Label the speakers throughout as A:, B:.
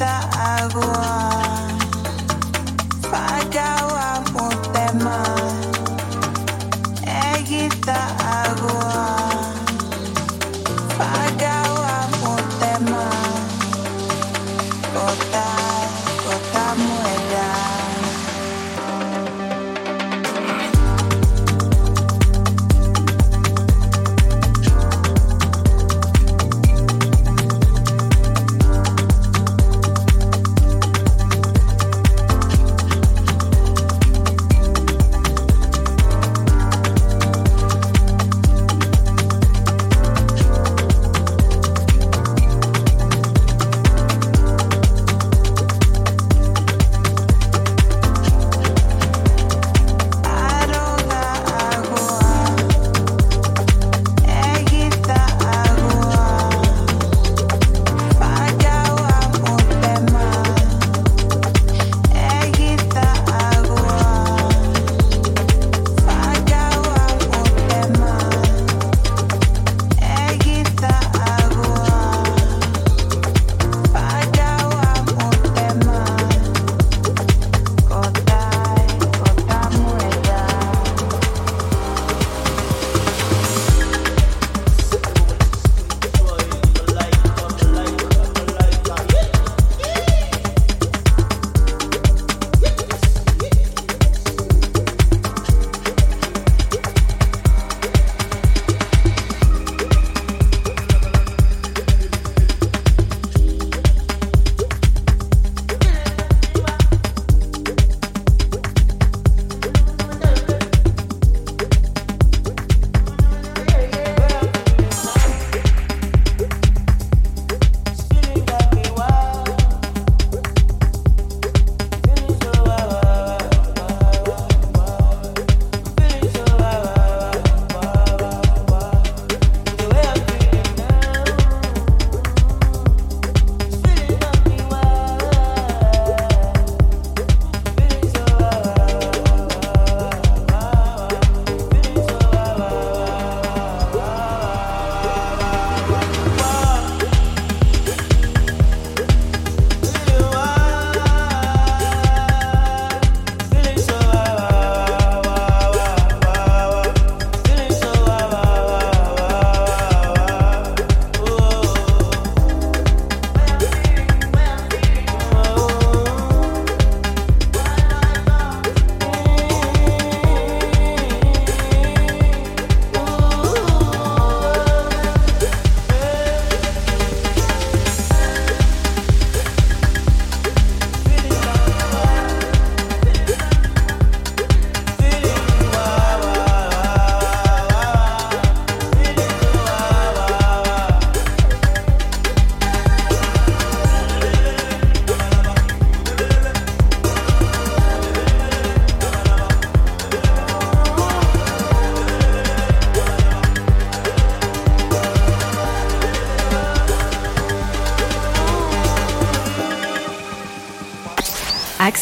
A: agua.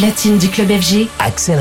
B: Platine du club FG,
C: Axel.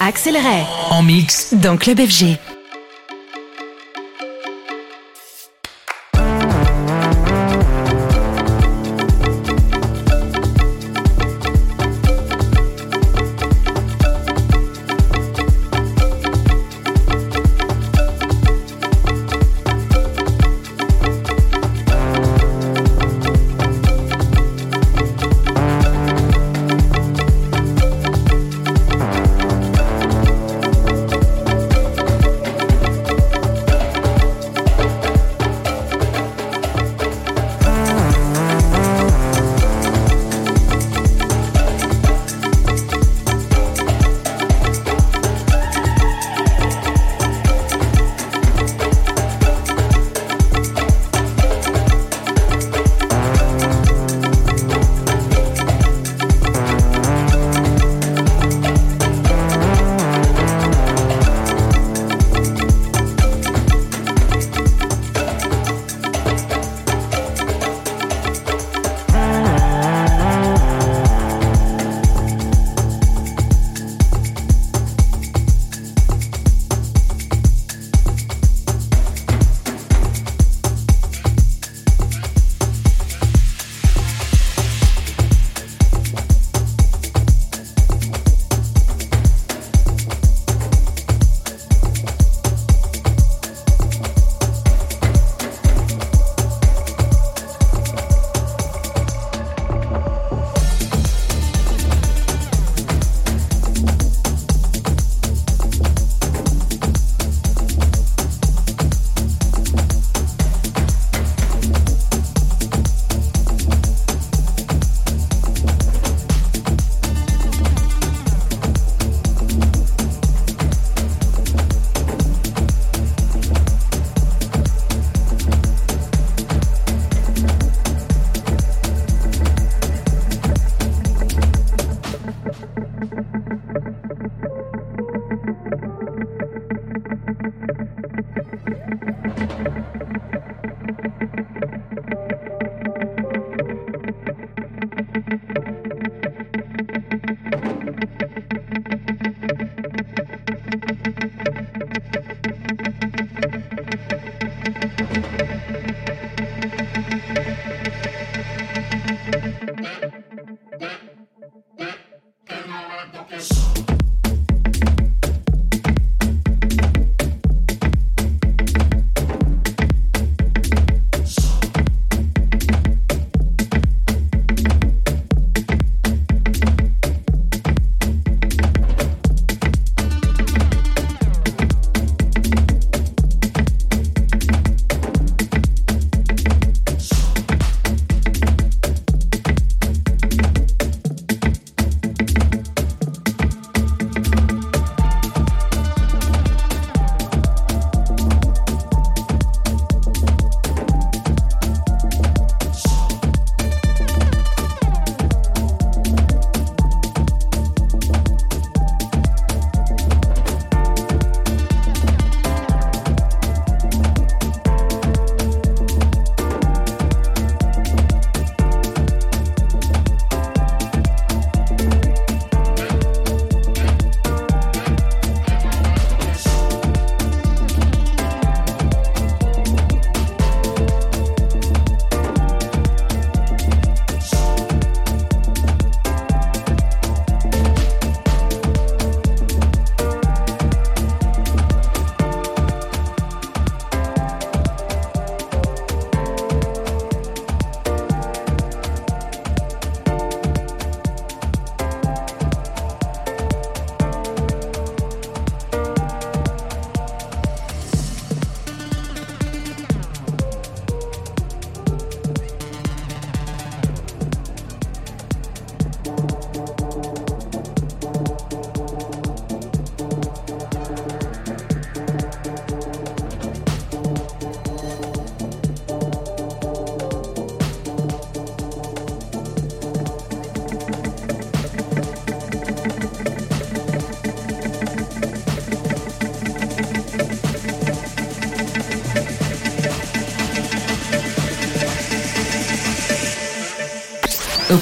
B: Axel Ray.
C: En mix.
B: Dans Club FG.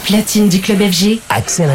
B: Platine du club FG,
C: Axel.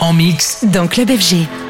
D: En mix.
B: Dans Club FG.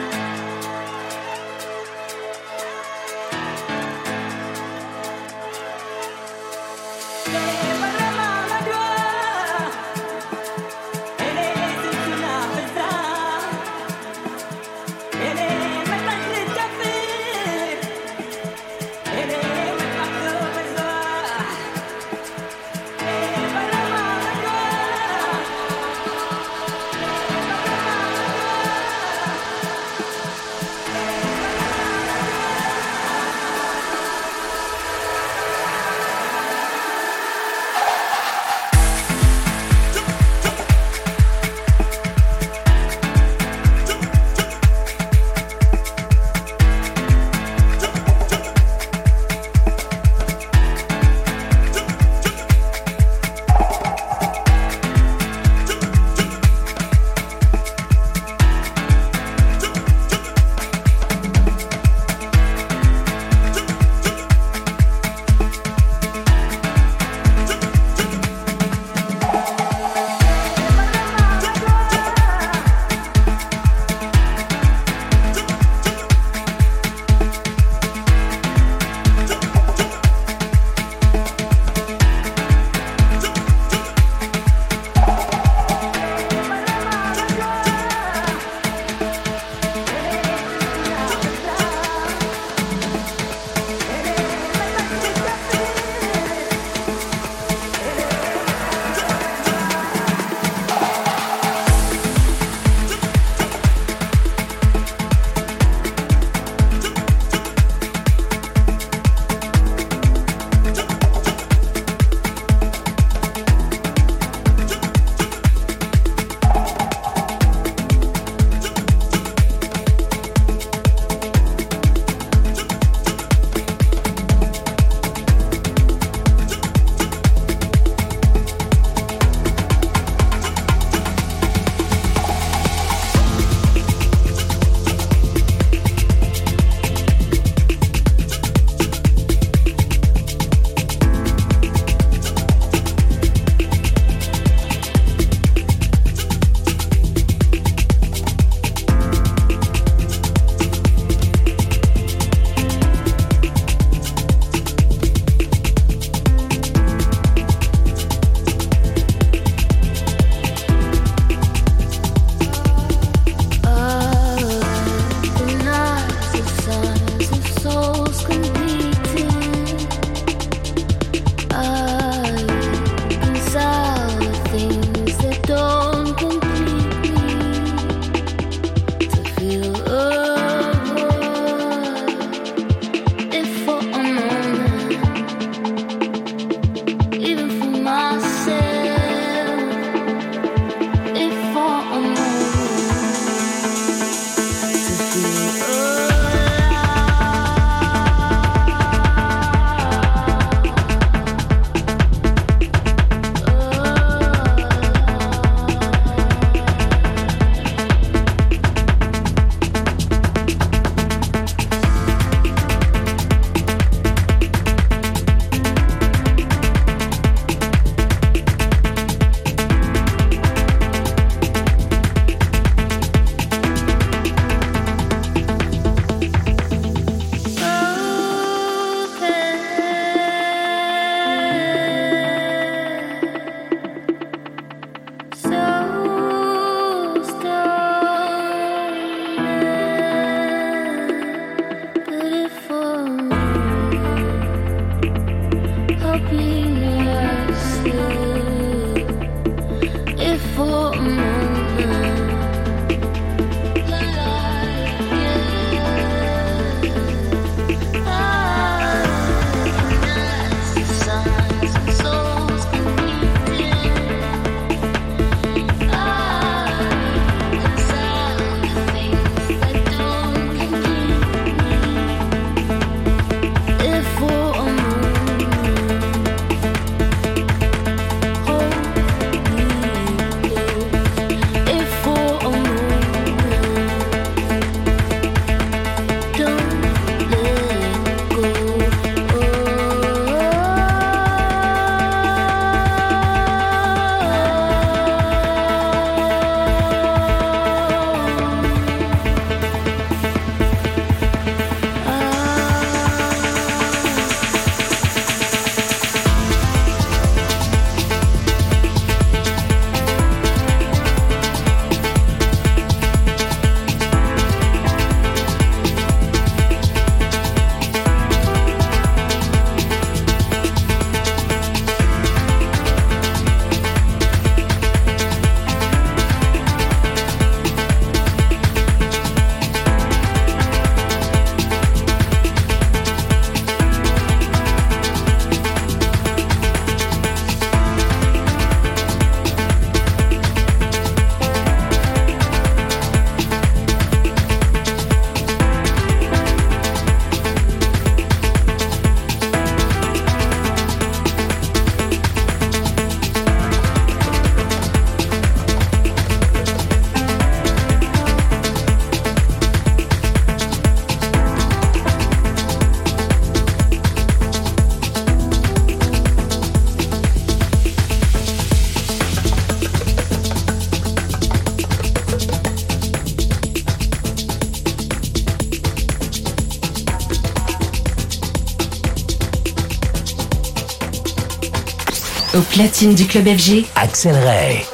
B: Au platine du club FG,
C: Axel.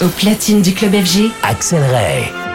B: Au platine du club FG,
E: Axel.